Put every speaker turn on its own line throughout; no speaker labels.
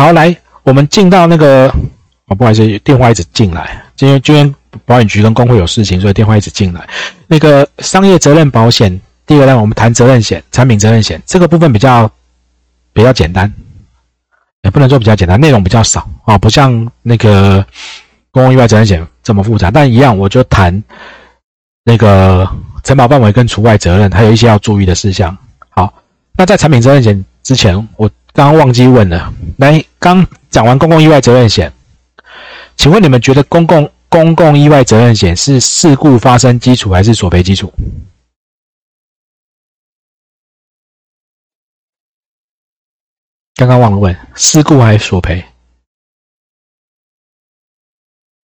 好，来，我们进到那个，哦，不好意思，电话一直进来。今天今天保险局跟工会有事情，所以电话一直进来。那个商业责任保险，第二呢，我们谈责任险、产品责任险这个部分比较比较简单，也不能说比较简单，内容比较少啊，不像那个公共意外责任险这么复杂。但一样，我就谈那个承保范围跟除外责任，还有一些要注意的事项。好，那在产品责任险之前，我刚刚忘记问了，来，刚讲完公共意外责任险。请问你们觉得公共公共意外责任险是事故发生基础还是索赔基础？刚刚忘了问，事故还是索赔？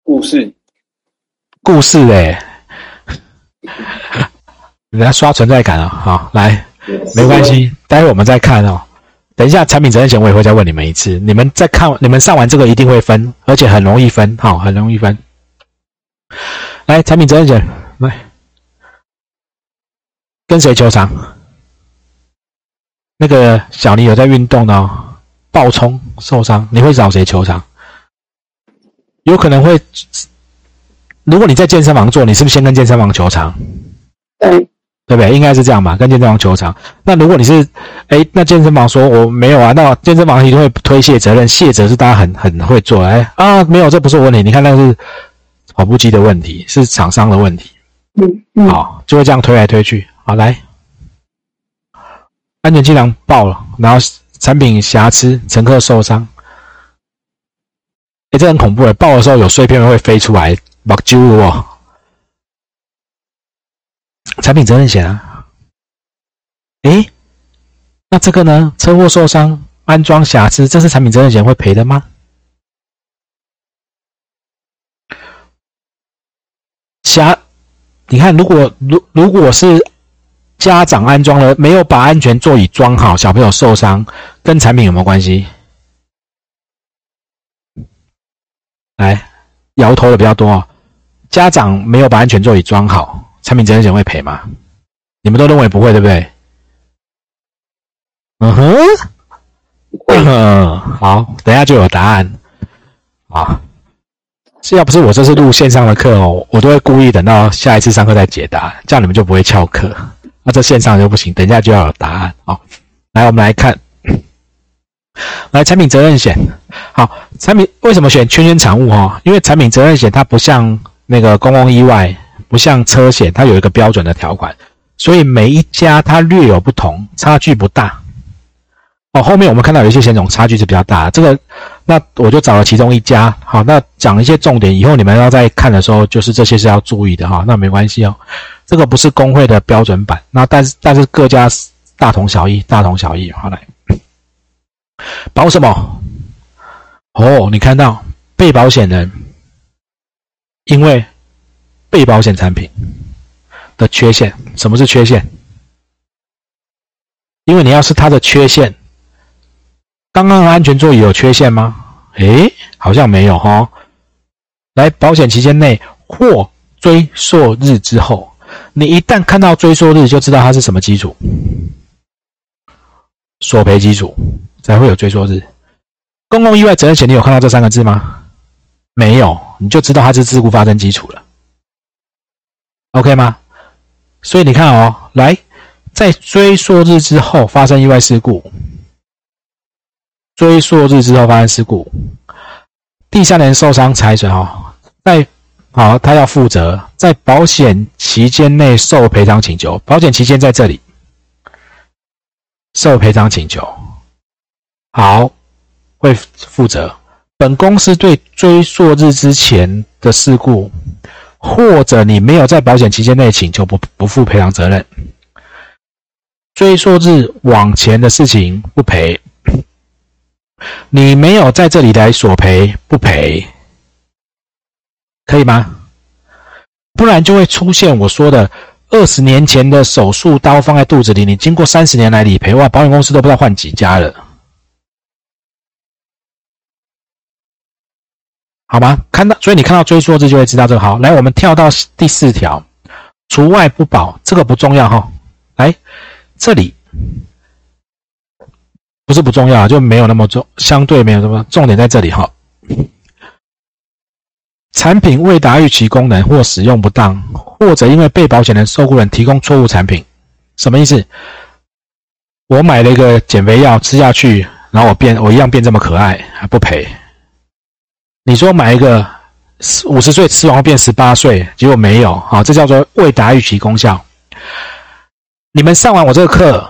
故事，
故事哎，人家刷存在感啊！好，来，没关系，待会我们再看哦。等一下，产品责任险我也会再问你们一次。你们再看，你们上完这个一定会分，而且很容易分，好，很容易分。来，产品责任险，来，跟谁求偿？那个小黎有在运动哦，暴冲受伤，你会找谁求偿？有可能会，如果你在健身房做，你是不是先跟健身房求偿？
对。
对不对？应该是这样吧，跟健身房求偿。那如果你是，哎，那健身房说我没有啊，那健身房一定会推卸责任，卸责是大家很很会做。哎啊，没有，这不是我问题。你看那是跑步机的问题，是厂商的问题。
嗯嗯。
好，就会这样推来推去。好，来，安全气囊爆了，然后产品瑕疵，乘客受伤。哎，这很恐怖哎，爆的时候有碎片会飞出来，把揪哦。产品责任险啊，诶，那这个呢？车祸受伤、安装瑕疵，这是产品责任险会赔的吗？瑕，你看，如果如如果是家长安装了，没有把安全座椅装好，小朋友受伤，跟产品有没有关系？来，摇头的比较多，家长没有把安全座椅装好。产品责任险会赔吗？你们都认为不会，对不对？嗯哼，嗯，好，等下就有答案。啊，是要不是我这次录线上的课哦，我都会故意等到下一次上课再解答，这样你们就不会翘课。那这线上就不行，等一下就要有答案。啊，来，我们来看，来产品责任险。好，产品为什么选圈圈产物？哈，因为产品责任险它不像那个公共意外。不像车险，它有一个标准的条款，所以每一家它略有不同，差距不大。哦，后面我们看到有一些险种差距是比较大，这个那我就找了其中一家。好，那讲一些重点，以后你们要在看的时候，就是这些是要注意的哈。那没关系哦，这个不是工会的标准版，那但是但是各家大同小异，大同小异。好来，保什么？哦，你看到被保险人因为。被保险产品的缺陷，什么是缺陷？因为你要是它的缺陷，刚刚的安全座椅有缺陷吗？诶，好像没有哈。来，保险期间内或追溯日之后，你一旦看到追溯日，就知道它是什么基础，索赔基础才会有追溯日。公共意外责任险，你有看到这三个字吗？没有，你就知道它是事故发生基础了。OK 吗？所以你看哦，来，在追溯日之后发生意外事故，追溯日之后发生事故，第三人受伤财损哦，在好，他要负责在保险期间内受赔偿请求，保险期间在这里受赔偿请求，好，会负责。本公司对追溯日之前的事故。或者你没有在保险期间内请求不不负赔偿责任，追溯日往前的事情不赔，你没有在这里来索赔不赔，可以吗？不然就会出现我说的二十年前的手术刀放在肚子里，你经过三十年来理赔，哇，保险公司都不知道换几家了。好吗？看到，所以你看到追溯字就会知道这个好。来，我们跳到第四条，除外不保，这个不重要哈。来，这里不是不重要，就没有那么重，相对没有那么重点在这里哈。产品未达预期功能或使用不当，或者因为被保险人、受雇人提供错误产品，什么意思？我买了一个减肥药吃下去，然后我变我一样变这么可爱，还不赔？你说买一个五十岁吃完变十八岁，结果没有，好，这叫做未达预期功效。你们上完我这个课，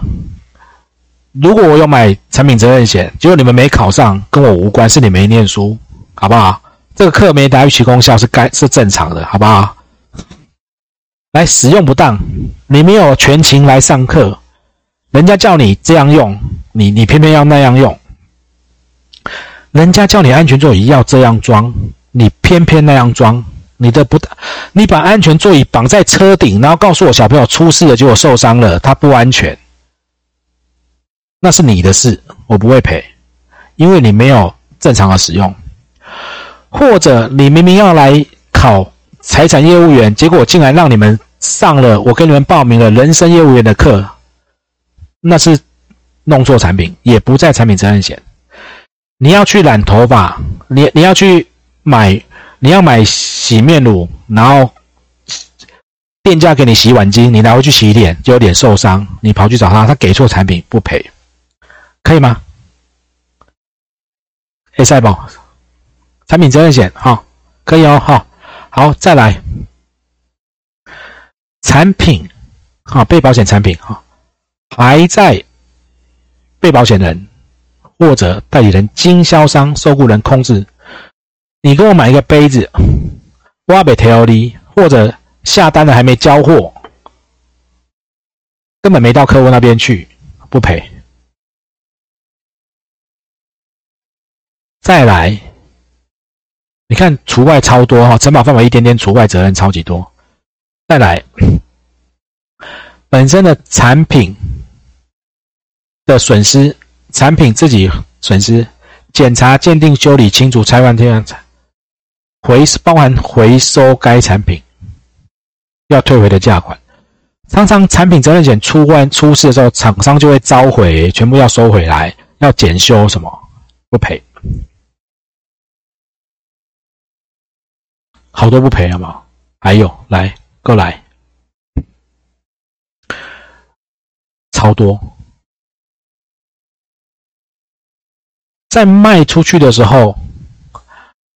如果我有买产品责任险，结果你们没考上，跟我无关，是你没念书，好不好？这个课没达预期功效是该是正常的，好不好？来使用不当，你没有全勤来上课，人家叫你这样用，你你偏偏要那样用。人家叫你安全座椅要这样装，你偏偏那样装，你的不，你把安全座椅绑在车顶，然后告诉我小朋友出事了，结果受伤了，他不安全，那是你的事，我不会赔，因为你没有正常的使用。或者你明明要来考财产业务员，结果竟然让你们上了我给你们报名了人生业务员的课，那是弄错产品，也不在产品责任险。你要去染头发，你你要去买，你要买洗面乳，然后店家给你洗碗巾，你拿回去洗脸，就有脸受伤，你跑去找他，他给错产品不赔，可以吗？哎，赛宝。产品责任险，哈，可以哦，哈，好，再来，产品，哈，被保险产品，哈，还在被保险人或者代理人、经销商、受雇人控制。你给我买一个杯子，挖北条里，或者下单了还没交货，根本没到客户那边去，不赔。再来。你看除外超多哈，承保范围一点点，除外责任超级多。再来，本身的产品的损失，产品自己损失，检查、鉴定、修理、清除、拆换、天回包含回收该产品要退回的价款。常常产品责任险出关出事的时候，厂商就会召回，全部要收回来，要检修什么不赔。好多不赔了吗？还有，来，过来，超多。在卖出去的时候，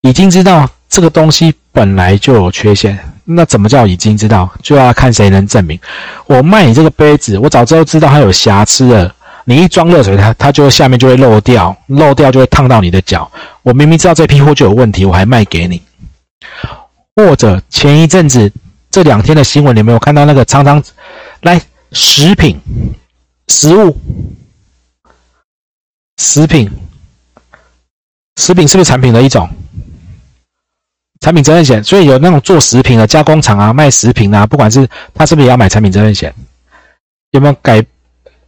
已经知道这个东西本来就有缺陷。那怎么叫已经知道？就要看谁能证明。我卖你这个杯子，我早知道知道它有瑕疵了。你一装热水，它它就下面就会漏掉，漏掉就会烫到你的脚。我明明知道这批货就有问题，我还卖给你。或者前一阵子这两天的新闻，你没有看到那个常常来食品、食物、食品、食品是不是产品的一种？产品责任险，所以有那种做食品的加工厂啊，卖食品啊，不管是他是不是也要买产品责任险？有没有改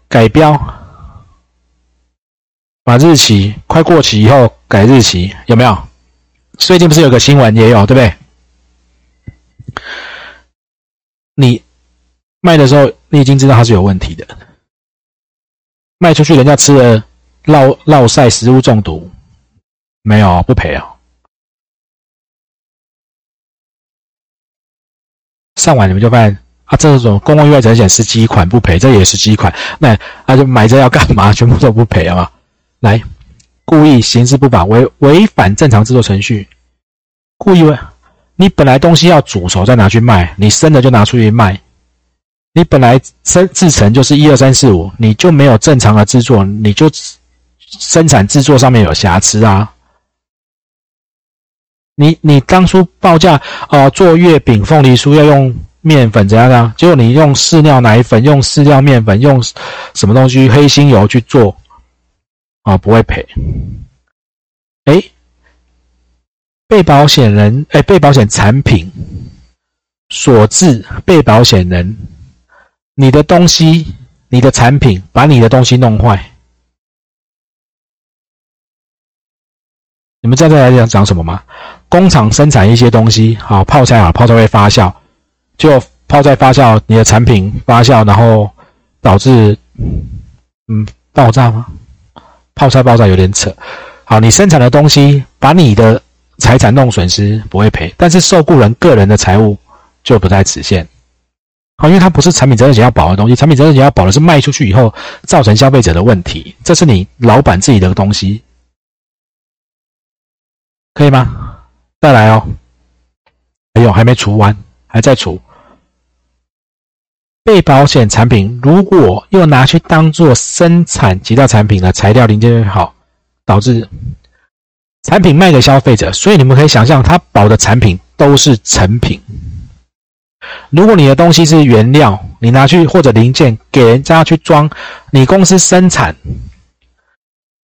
改标？把日期快过期以后改日期，有没有？最近不是有个新闻也有，对不对？你卖的时候，你已经知道它是有问题的。卖出去，人家吃了落落晒食物中毒，没有不赔啊。上完你们就发现啊，这种公共意外责任险是基款不赔，这也是基款，那那就买这要干嘛？全部都不赔啊！来，故意行事不法，违违反正常制作程序，故意。你本来东西要煮熟再拿去卖，你生的就拿出去卖。你本来生制成就是一二三四五，你就没有正常的制作，你就生产制作上面有瑕疵啊。你你当初报价哦，做月饼凤梨酥要用面粉怎样的？结果你用饲料奶粉、用饲料面粉、用什么东西黑心油去做，啊，不会赔。哎。被保险人，哎，被保险产品所致，被保险人，你的东西，你的产品把你的东西弄坏，你们知道在讲讲什么吗？工厂生产一些东西，好泡菜啊，泡菜会发酵，就泡菜发酵，你的产品发酵，然后导致，嗯，爆炸吗？泡菜爆炸有点扯。好，你生产的东西把你的财产弄损失不会赔，但是受雇人个人的财务就不在此限。好，因为它不是产品责任险要保的东西，产品责任险要保的是卖出去以后造成消费者的问题，这是你老板自己的东西，可以吗？再来哦，还有还没除完，还在除。被保险产品如果又拿去当做生产其他产品的材料零件也好，导致产品卖给消费者，所以你们可以想象，他保的产品都是成品。如果你的东西是原料，你拿去或者零件给人家去装，你公司生产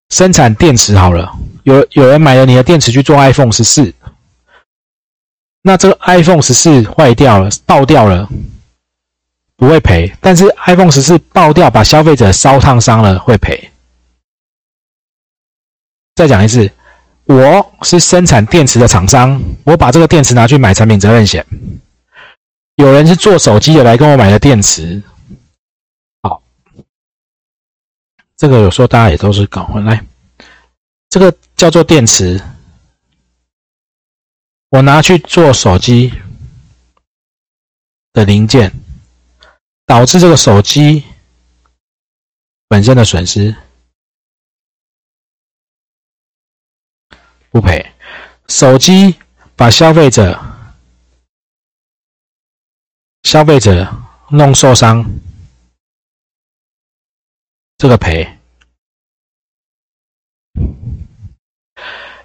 生产电池好了，有有人买了你的电池去做 iPhone 十四，那这个 iPhone 十四坏掉了，爆掉了，不会赔；但是 iPhone 十四爆掉，把消费者烧烫伤了，会赔。再讲一次，我是生产电池的厂商，我把这个电池拿去买产品责任险。有人是做手机的来跟我买的电池，好，这个有时候大家也都是搞混来，这个叫做电池，我拿去做手机的零件，导致这个手机本身的损失不赔，手机把消费者。消费者弄受伤，这个赔，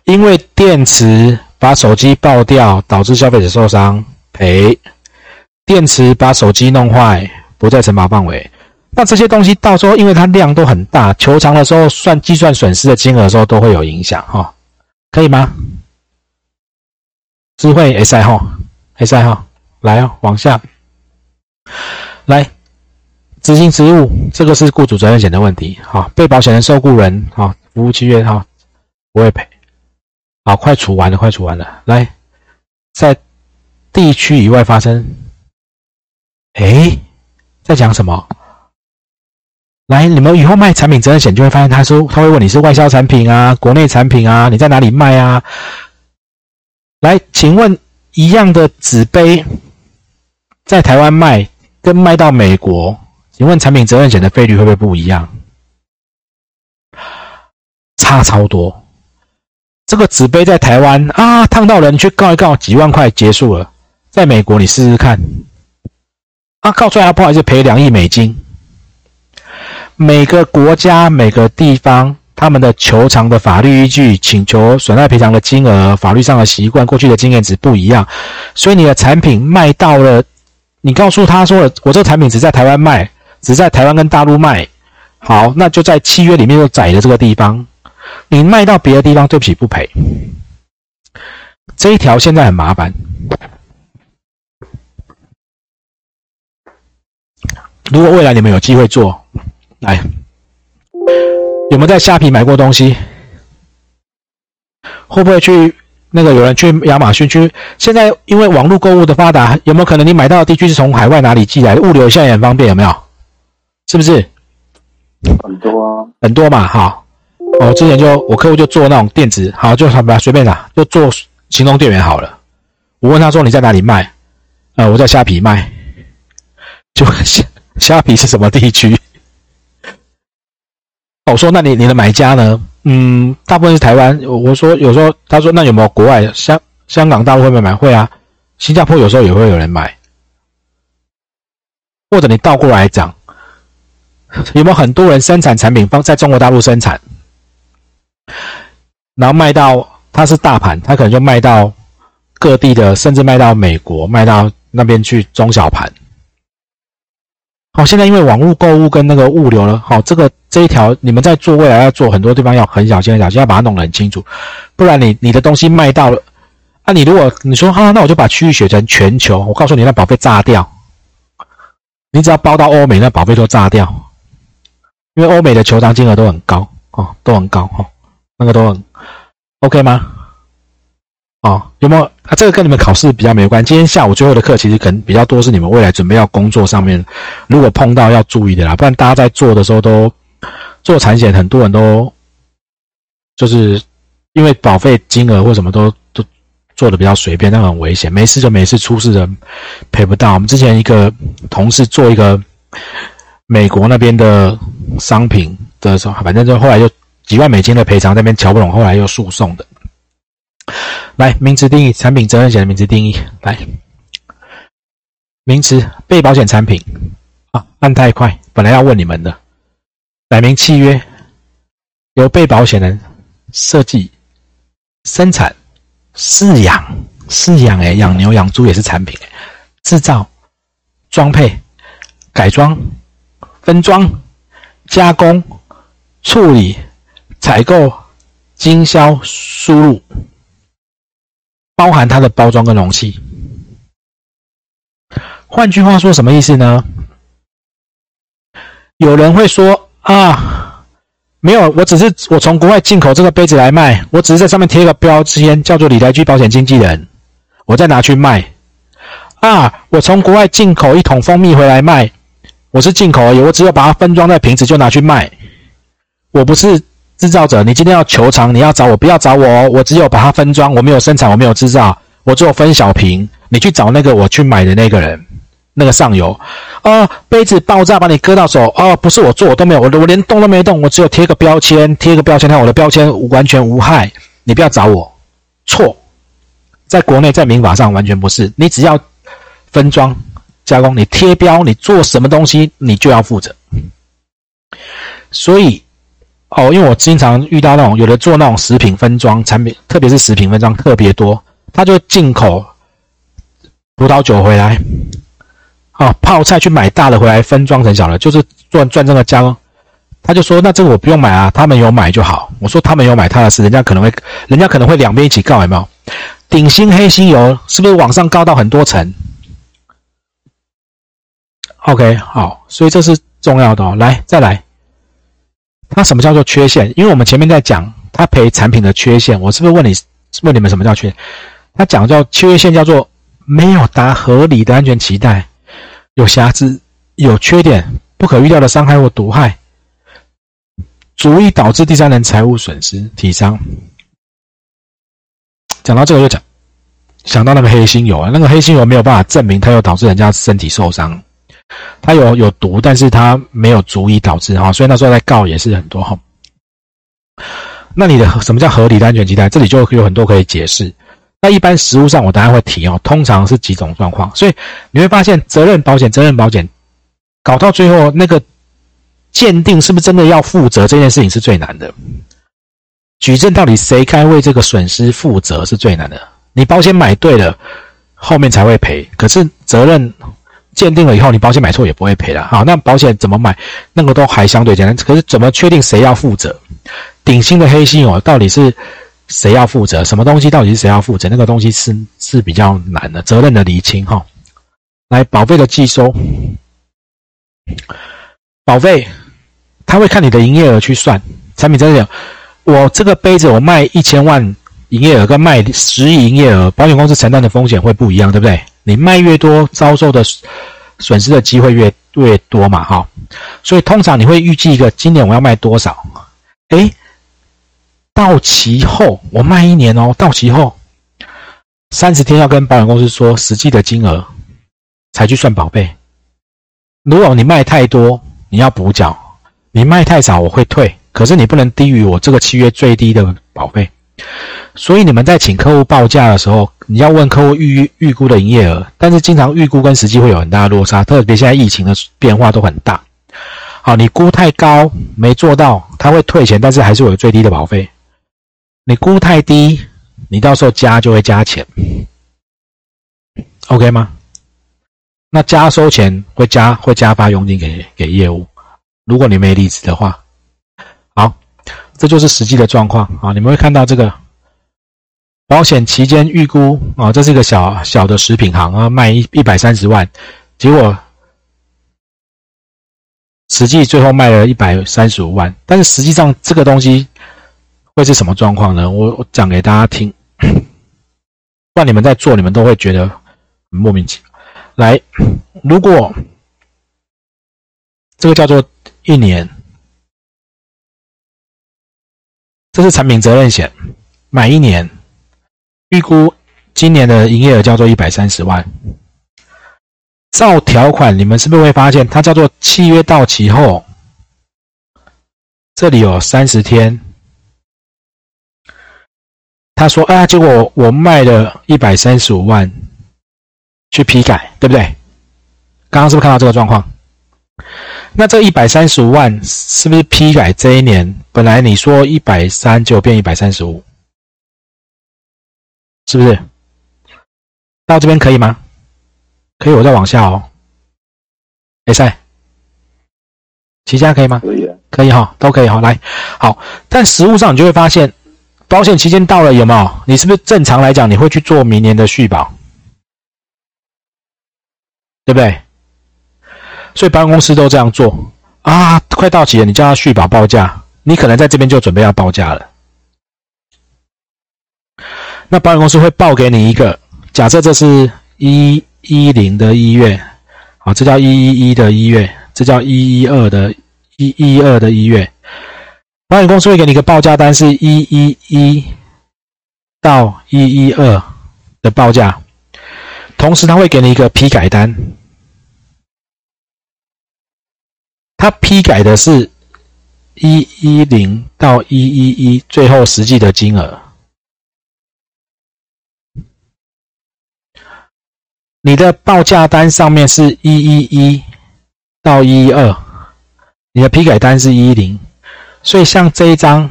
因为电池把手机爆掉，导致消费者受伤，赔；电池把手机弄坏，不在承保范围。那这些东西到时候，因为它量都很大，求偿的时候算计算损失的金额的时候，都会有影响哈，可以吗？智慧 S I 哈，S I 哈，来哦，往下。来执行职务，这个是雇主责任险的问题。哈，被保险人、受雇人，哈，服务契约，哈，不会赔。好，快除完了，快除完了。来，在地区以外发生，哎，在讲什么？来，你们以后卖产品责任险就会发现，他说他会问你是外销产品啊，国内产品啊，你在哪里卖啊？来，请问一样的纸杯。在台湾卖跟卖到美国，请问产品责任险的费率会不会不一样？差超多。这个纸杯在台湾啊，烫到人去告一告，几万块结束了。在美国你试试看，啊，告出来不好意思赔两亿美金。每个国家每个地方他们的求偿的法律依据、请求损害赔偿的金额、法律上的习惯、过去的经验值不一样，所以你的产品卖到了。你告诉他说：“我这个产品只在台湾卖，只在台湾跟大陆卖。好，那就在契约里面就载了这个地方。你卖到别的地方，对不起，不赔。这一条现在很麻烦。如果未来你们有机会做，来，有没有在虾皮买过东西？会不会去？”那个有人去亚马逊去，现在因为网络购物的发达，有没有可能你买到的地区是从海外哪里寄来的？物流现在也很方便，有没有？是不是？
很多啊，
很多嘛，好。我之前就我客户就做那种电子，好就好吧，随便拿，就做行动电源好了。我问他说你在哪里卖？呃，我在虾皮卖。就 虾虾皮是什么地区？我说那你你的买家呢？嗯，大部分是台湾。我说有时候，他说那有没有国外香香港、大陆会不会买？会啊，新加坡有时候也会有人买。或者你倒过来讲，有没有很多人生产产品放在中国大陆生产，然后卖到它是大盘，它可能就卖到各地的，甚至卖到美国，卖到那边去中小盘。好，现在因为网络购物跟那个物流了，好，这个这一条你们在做，未来要做很多地方要很小心，很小心，要把它弄得很清楚，不然你你的东西卖到了，啊，你如果你说哈，那我就把区域写成全球，我告诉你，那保费炸掉，你只要包到欧美，那保费都炸掉，因为欧美的求偿金额都很高哦，都很高哦，那个都很 OK 吗？哦，有没有啊？这个跟你们考试比较没有关。今天下午最后的课其实可能比较多是你们未来准备要工作上面，如果碰到要注意的啦。不然大家在做的时候都做产险，很多人都就是因为保费金额或什么都都做的比较随便，那很危险，没事就没事，出事的赔不到。我们之前一个同事做一个美国那边的商品的时候，反正就后来就几万美金的赔偿，那边瞧不拢，后来又诉讼的。来，名词定义，产品责任险的名词定义，来，名词被保险产品啊，按太快，本来要问你们的，改名契约。由被保险人设计、生产、饲养、饲养，哎，养牛、养猪也是产品，制造、装配、改装、分装、加工、处理、采购、经销、输入，包含它的包装跟容器。换句话说，什么意思呢？有人会说啊。没有，我只是我从国外进口这个杯子来卖，我只是在上面贴个标签，叫做李来居保险经纪人，我再拿去卖。啊，我从国外进口一桶蜂蜜回来卖，我是进口而已，我只有把它分装在瓶子就拿去卖，我不是制造者。你今天要求偿，你要找我，不要找我哦，我只有把它分装，我没有生产，我没有制造，我只有分小瓶，你去找那个我去买的那个人。那个上游，啊，杯子爆炸把你割到手，哦，不是我做，我都没有，我我连动都没动，我只有贴个标签，贴个标签，看我的标签完全无害，你不要找我，错，在国内在民法上完全不是，你只要分装加工，你贴标，你做什么东西你就要负责。所以，哦，因为我经常遇到那种有的做那种食品分装产品，特别是食品分装特别多，他就进口葡萄酒回来。啊，泡菜去买大的回来分装成小的，就是赚赚这个加工。他就说：“那这个我不用买啊，他们有买就好。”我说：“他们有买，他的事，人家可能会，人家可能会两边一起告，有没有？顶新黑心油是不是往上告到很多层？OK，好，所以这是重要的哦。来，再来，它什么叫做缺陷？因为我们前面在讲他赔产品的缺陷，我是不是问你问你们什么叫缺？他讲叫缺陷，叫做没有达合理的安全期待。有瑕疵、有缺点、不可预料的伤害或毒害，足以导致第三人财务损失、体伤。讲到这个，又讲想到那个黑心油啊，那个黑心油没有办法证明它有导致人家身体受伤，它有有毒，但是它没有足以导致哈，所以那时候在告也是很多哈。那你的什么叫合理的安全期待？这里就有很多可以解释。那一般实务上，我当然会提哦。通常是几种状况，所以你会发现，责任保险、责任保险搞到最后，那个鉴定是不是真的要负责这件事情是最难的。举证到底谁该为这个损失负责是最难的。你保险买对了，后面才会赔。可是责任鉴定了以后，你保险买错也不会赔了。好，那保险怎么买？那个都还相对简单。可是怎么确定谁要负责？顶新的黑心哦，到底是？谁要负责？什么东西到底是谁要负责？那个东西是是比较难的，责任的厘清哈。来，保费的计收，保费他会看你的营业额去算。产品在讲，我这个杯子我卖一千万营业额，跟卖十亿营业额，保险公司承担的风险会不一样，对不对？你卖越多，遭受的损失的机会越越多嘛，哈。所以通常你会预计一个今年我要卖多少？诶。到期后，我卖一年哦。到期后三十天要跟保险公司说实际的金额，才去算保费。如果你卖太多，你要补缴；你卖太少，我会退。可是你不能低于我这个契约最低的保费。所以你们在请客户报价的时候，你要问客户预预估的营业额，但是经常预估跟实际会有很大的落差，特别现在疫情的变化都很大。好，你估太高没做到，他会退钱，但是还是有最低的保费。你估太低，你到时候加就会加钱，OK 吗？那加收钱会加会加发佣金给给业务，如果你没离职的话，好，这就是实际的状况啊。你们会看到这个保险期间预估啊，这是一个小小的食品行啊，卖一一百三十万，结果实际最后卖了一百三十五万，但是实际上这个东西。会是什么状况呢？我我讲给大家听，不然你们在做，你们都会觉得莫名其妙。来，如果这个叫做一年，这是产品责任险，买一年，预估今年的营业额叫做一百三十万。照条款，你们是不是会发现它叫做契约到期后，这里有三十天。他说：“啊，结果我卖了一百三十五万，去批改，对不对？刚刚是不是看到这个状况？那这一百三十五万是不是批改这一年？本来你说一百三，就变一百三十五，是不是？到这边可以吗？可以，我再往下哦。哎塞，齐家可以吗？
可以，
可以哈，都可以哈。来，好，但实物上你就会发现。”保险期间到了有没有？你是不是正常来讲你会去做明年的续保，对不对？所以保险公司都这样做啊，快到期了，你叫他续保报价，你可能在这边就准备要报价了。那保险公司会报给你一个，假设这是一一零的一月，好，这叫一一一的一月，这叫一一二的一一二的一月。保险公司会给你一个报价单，是一一一到一一二的报价，同时他会给你一个批改单，他批改的是一一零到一一一最后实际的金额。你的报价单上面是一一一到一一二，你的批改单是一一零。所以像这一张，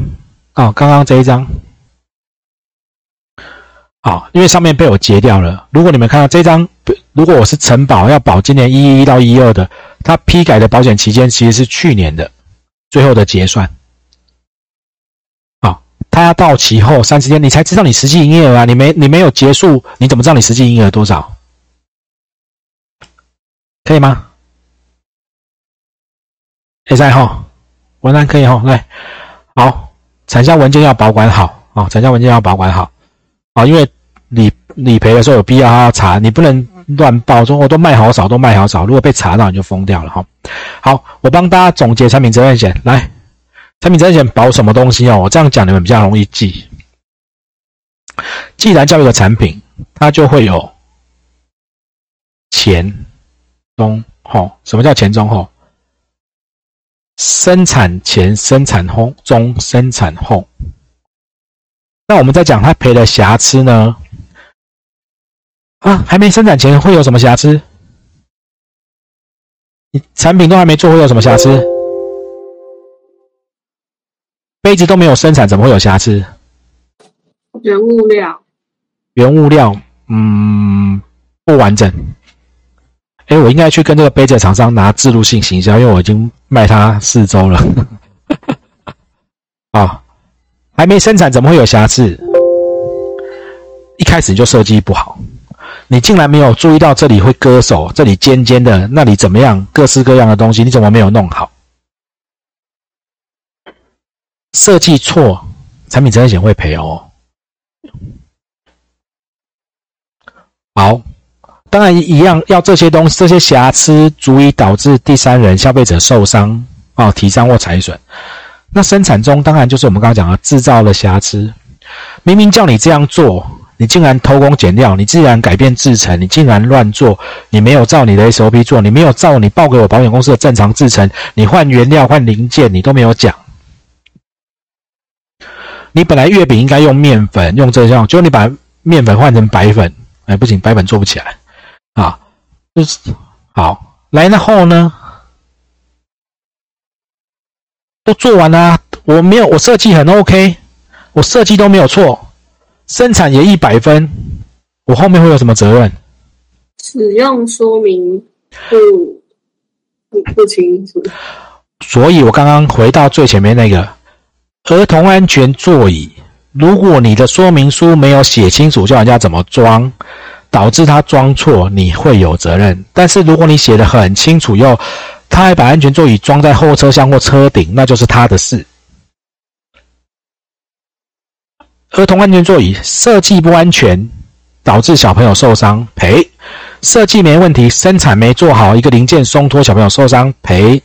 哦，刚刚这一张，好，因为上面被我截掉了。如果你们看到这张，如果我是承保要保今年一一一到一二的，它批改的保险期间其实是去年的最后的结算。好，它要到期后三十天，你才知道你实际营业额啊！你没你没有结束，你怎么知道你实际营业额多少？可以吗？可以哈。文案可以哈，来，好，产销文件要保管好啊，产销文件要保管好啊，因为理理赔的时候有必要要查，你不能乱报，说我都卖好少，都卖好少，如果被查到你就疯掉了哈。好，我帮大家总结产品责任险，来，产品责任险保什么东西哦？我这样讲你们比较容易记。既然叫一个产品，它就会有钱中后，什么叫前中后？生产前、生产后、中、生产后，那我们在讲它赔的瑕疵呢？啊，还没生产前会有什么瑕疵？你产品都还没做，会有什么瑕疵？杯子都没有生产，怎么会有瑕疵？
原物料，
原物料，嗯，不完整。哎，我应该去跟这个杯子厂商拿制度性行销，因为我已经卖他四周了。啊，还没生产怎么会有瑕疵？一开始就设计不好，你竟然没有注意到这里会割手，这里尖尖的，那里怎么样？各式各样的东西，你怎么没有弄好？设计错，产品责任险会赔哦。好。当然一样，要这些东西，这些瑕疵足以导致第三人消费者受伤啊，提伤或财损。那生产中当然就是我们刚刚讲的制造了瑕疵。明明叫你这样做，你竟然偷工减料，你竟然改变制程，你竟然乱做，你没有照你的 SOP 做，你没有照你报给我保险公司的正常制程，你换原料换零件你都没有讲。你本来月饼应该用面粉，用这样，就你把面粉换成白粉，哎，不行，白粉做不起来。啊，就是好来，然后呢，都做完了，我没有，我设计很 OK，我设计都没有错，生产也一百分，我后面会有什么责任？
使用说明不不不清楚，
所以我刚刚回到最前面那个儿童安全座椅，如果你的说明书没有写清楚，叫人家怎么装。导致他装错，你会有责任。但是如果你写的很清楚，又他还把安全座椅装在后车厢或车顶，那就是他的事。儿童安全座椅设计不安全，导致小朋友受伤赔；设计没问题，生产没做好，一个零件松脱，小朋友受伤赔；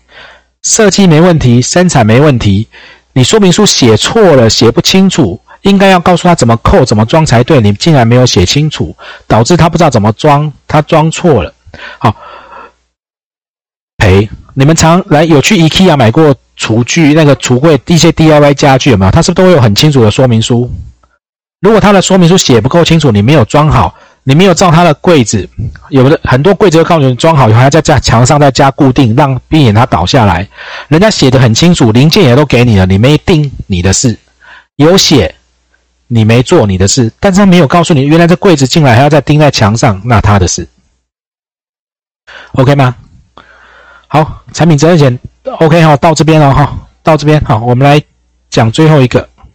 设计没问题，生产没问题，你说明书写错了，写不清楚，应该要告诉他怎么扣、怎么装才对。你竟然没有写清楚，导致他不知道怎么装，他装错了。好，赔。你们常来有去 IKEA 买过厨具，那个橱柜一些 DIY 家具有没有？它是不是都会有很清楚的说明书？如果他的说明书写不够清楚，你没有装好，你没有照他的柜子，有的很多柜子会告诉你装好以后，还要在架墙上再加固定，让避免它倒下来。人家写的很清楚，零件也都给你了，你没定你的事；有写你没做你的事，但是他没有告诉你，原来这柜子进来还要再钉在墙上，那他的事，OK 吗？好，产品责任险 OK 哈，到这边了哈，到这边好，我们来讲最后一个。